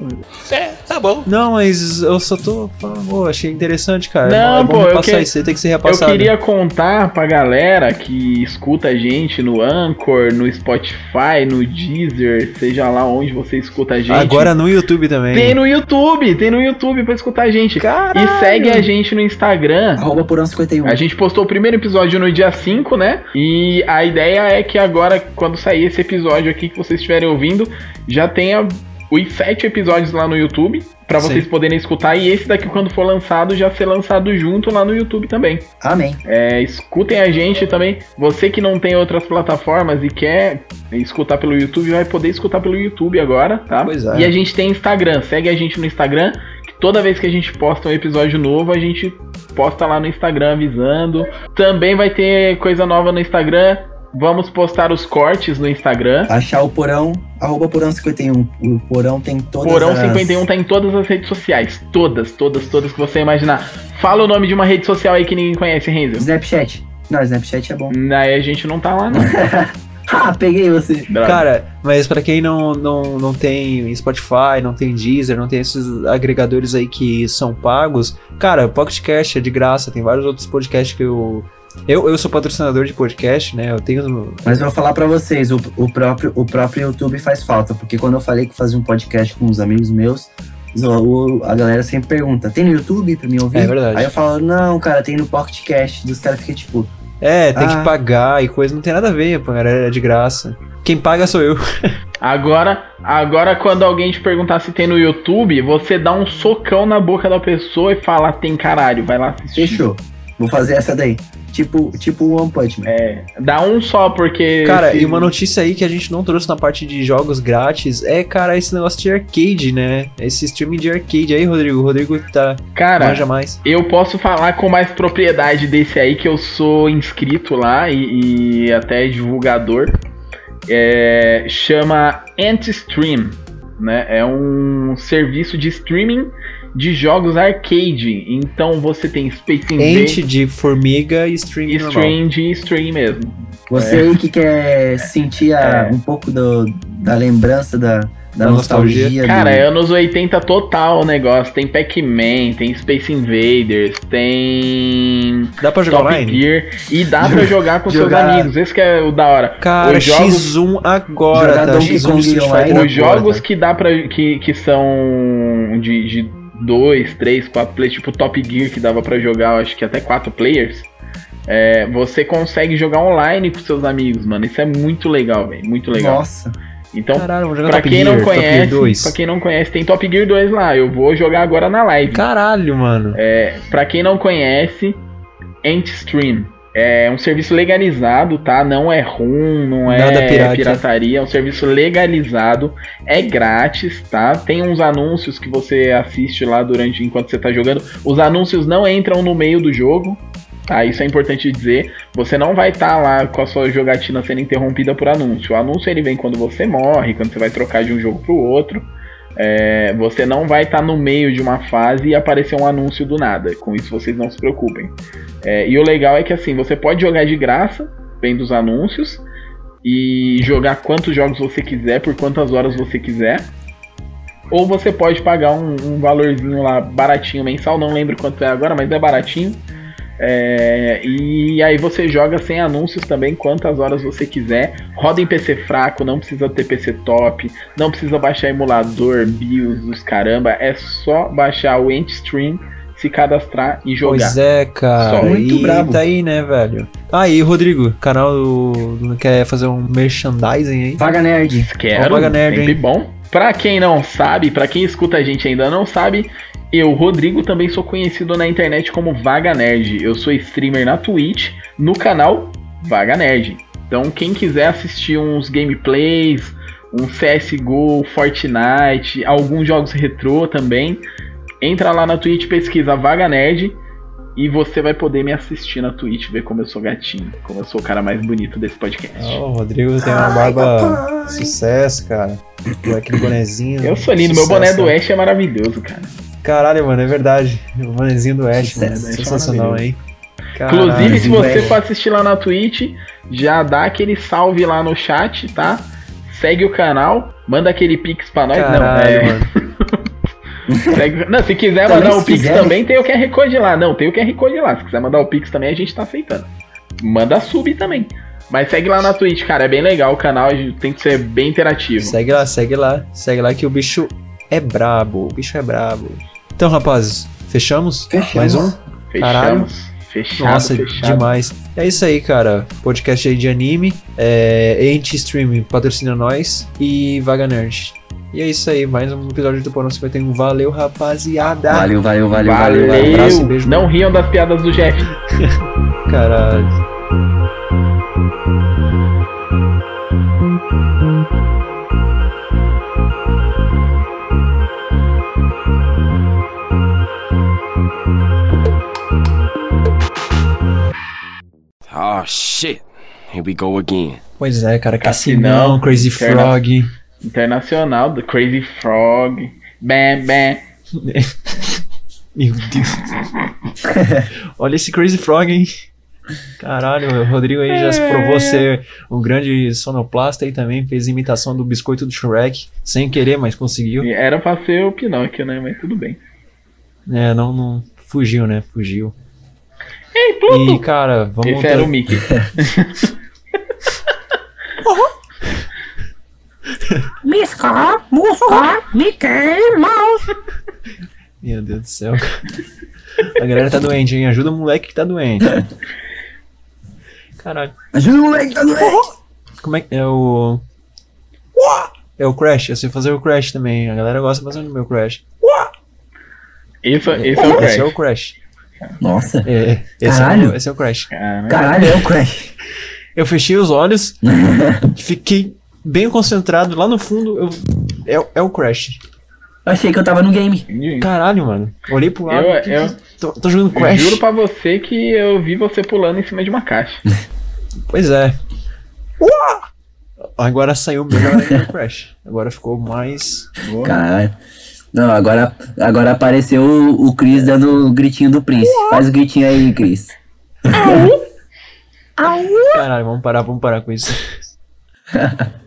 Não, mas eu só tô falando, pô, achei interessante, cara. Não, é bom pô, eu repassar que- isso tem que ser Eu repassado. queria contar pra galera que escuta a gente no Anchor, no Spotify, no Deezer, seja lá onde você escuta a gente. Agora no YouTube também. Tem no YouTube, tem no YouTube pra escutar a gente. Caralho. E segue a gente no Instagram. Arroba porão 51. A gente postou o primeiro episódio no dia 5, né? E a ideia é que agora, quando sair esse episódio aqui que vocês estiverem ouvindo, já tenha os sete episódios lá no YouTube. Sim. vocês poderem escutar. E esse daqui, quando for lançado, já ser lançado junto lá no YouTube também. Amém. É, escutem a gente também. Você que não tem outras plataformas e quer escutar pelo YouTube, vai poder escutar pelo YouTube agora, tá? Pois é. E a gente tem Instagram. Segue a gente no Instagram. Que toda vez que a gente posta um episódio novo, a gente posta lá no Instagram avisando. Também vai ter coisa nova no Instagram. Vamos postar os cortes no Instagram. Achar o porão, arroba porão 51. O porão tem todas Porão as... 51 tá em todas as redes sociais. Todas, todas, todas que você imaginar. Fala o nome de uma rede social aí que ninguém conhece, Renzo. Snapchat. Não, Snapchat é bom. Aí a gente não tá lá, não. Ah, peguei você. Droga. Cara, mas pra quem não, não, não tem Spotify, não tem Deezer, não tem esses agregadores aí que são pagos, cara, Pocket Cast é de graça, tem vários outros podcasts que eu. Eu, eu sou patrocinador de podcast, né? Eu tenho. Mas vou falar pra vocês, o, o próprio, o próprio YouTube faz falta, porque quando eu falei que fazia um podcast com uns amigos meus, o- a galera sempre pergunta, tem no YouTube pra me ouvir? É verdade. Aí eu falo, não, cara, tem no Pocket Cast. Dos caras ficam tipo, É, tem Ah. que pagar e coisa, não tem nada a ver, pô, cara, é de graça. Quem paga sou eu. Agora, agora quando alguém te perguntar se tem no YouTube, você dá um socão na boca da pessoa e fala, tem caralho, vai lá assistir. fechou. Vou fazer essa daí. Tipo, tipo o One Punch Man. É, dá um só, porque. Cara, se- e uma notícia aí que a gente não trouxe na parte de jogos grátis é, cara, esse negócio de arcade, né? Esse streaming de arcade aí, Rodrigo. O Rodrigo tá. Cara, manja mais. eu posso falar com mais propriedade desse aí, que eu sou inscrito lá e, e até divulgador. É, chama Antistream, né? É um serviço de streaming de jogos arcade. Então você tem Space Invaders. Ente de formiga e streaming normal. Stream de stream mesmo. Você aí que quer sentir a- É. um pouco do- da lembrança da, da Da nostalgia. nostalgia. Cara, do... é anos 80 total o negócio. Tem Pac-Man, tem Space Invaders, tem Dá pra jogar Top online? Gear. E dá pra jogar com seus Jogar- amigos. Esse que é o da hora. Cara, Os jogos- X1 agora, Jogar tá? Donkey X1 Kong de Street online. Fighter Os agora, jogos tá? que dá pra. que, que são de, de dois, três, quatro players, tipo Top Gear que dava pra jogar, eu acho que até quatro players. é, você consegue jogar online com seus amigos, mano. Isso é muito legal, velho. Muito legal. Nossa. Então, Caralho, jogar pra Top quem Gear, não conhece, 2. pra quem não conhece, tem Top Gear 2 lá. Eu vou jogar agora na live. Caralho, mano. É, pra quem não conhece, Antstream. É um serviço legalizado, tá? Não é rum, não é Nada pirata. pirataria, é um serviço legalizado, é grátis, tá? Tem uns anúncios que você assiste lá durante enquanto você tá jogando. Os anúncios não entram no meio do jogo, tá? Isso é importante dizer. Você não vai estar lá com a sua jogatina sendo interrompida por anúncio. O anúncio ele vem quando você morre, quando você vai trocar de um jogo pro outro. É, você não vai estar no meio de uma fase e aparecer um anúncio do nada. Com isso vocês não se preocupem. É, e o legal é que assim, você pode jogar de graça, vendo os anúncios, e jogar quantos jogos você quiser, por quantas horas você quiser. Ou você pode pagar um, um valorzinho lá baratinho mensal, não lembro quanto é agora, mas é baratinho. É, e aí você joga sem anúncios também, quantas horas você quiser. Roda em PC fraco, não precisa ter PC top, não precisa baixar emulador, BIOS, os caramba. É só baixar o Antstream, se cadastrar e jogar. Pois é, cara. Só muito e brabo. tá aí, né, velho? Ah, e Rodrigo, canal do, quer fazer um merchandising aí? Vaga Nerd. Quero, Vaga Nerd, sempre hein? bom. Pra quem não sabe, pra quem escuta a gente ainda não sabe, eu, Rodrigo, também sou conhecido na internet como Vaga Nerd. Eu sou streamer na Twitch, no canal Vaga Nerd. Então, quem quiser assistir uns gameplays, um CSGO, Fortnite, alguns jogos retrô também, entra lá na Twitch, pesquisa Vaga Nerd e você vai poder me assistir na Twitch, ver como eu sou gatinho, como eu sou o cara mais bonito desse podcast. Ó, o Rodrigo tem uma barba sucesso, cara. Aquele bonezinho. Eu sou lindo, meu sucesso, boné do? Ash é maravilhoso, cara. Caralho, mano, é verdade. O bonezinho do Ash, mano. É Sensacional, hein? Caralho, Inclusive, se você velho. for assistir lá na Twitch, já dá aquele salve lá no chat, tá? Segue o canal, manda aquele pix pra nós. Caralho, não, é, mano. segue- não, se quiser Também, mandar o pix quiser. também, tem o QR Code lá. Não, tem o QR Code lá. Se quiser mandar o pix também, a gente tá aceitando. Manda sub também. Mas segue lá na Twitch, cara. É bem legal o canal, a gente tem que ser bem interativo. Segue lá, segue lá. Segue lá que o bicho é brabo. O bicho é brabo. Então, rapazes, fechamos? Fechamos. Mais um? Caralho. Fechamos. Fechado, Nossa, fechado. demais. É isso aí, cara. Podcast aí de anime. É, Anti-Stream patrocina nós. E Vaga Nerd. E é isso aí, mais um episódio do Porão 51. Valeu, rapaziada. Valeu, valeu, valeu, Valeu. valeu. valeu. Abraço e beijo. Não riam das piadas do Jeff. Caralho. Oh shit. Here we go again. Pois é, cara. Cassinão, Cassinão, Crazy Interna- Frog. Internacional, do Crazy Frog. Bam, bam. Meu Deus. Olha esse Crazy Frog, hein? Caralho, o Rodrigo aí já se provou ser um grande sonoplasta e também fez imitação do biscoito do Shrek, sem querer, mas conseguiu. Era pra ser o Pinóquio, né? Mas tudo bem. É, não, não fugiu, né? Fugiu. Ei, Pluto! E, cara, vamos. Esse era o Mickey. Misca, musca, Mickey Mouse. Meu Deus do céu. A galera tá doente, hein? Ajuda o moleque que tá doente. Caralho. Ajuda o moleque, tá doente. Como é que é o. É o Crash, eu sei fazer o Crash também. A galera gosta bastante do meu Crash. Esse, esse é o Crash. Esse é o Crash. Nossa. É, esse, é Caralho. o, esse é o Crash. Caramba. Caralho, é o Crash. Eu fechei os olhos, fiquei bem concentrado. Lá no fundo, eu, é, é o Crash. Eu achei que eu tava no game. Caralho, mano. Olhei pro lado. Eu- que- eu- tô, tô jogando Eu Crash. juro pra você que eu vi você pulando em cima de uma caixa. Pois é. Uá! Agora saiu melhor ainda o Crash. Agora ficou mais. Caralho. Não, agora, agora apareceu o, o Chris dando o gritinho do Prince. Faz o gritinho aí, Chris. Au! Caralho, vamos parar, vamos parar com isso.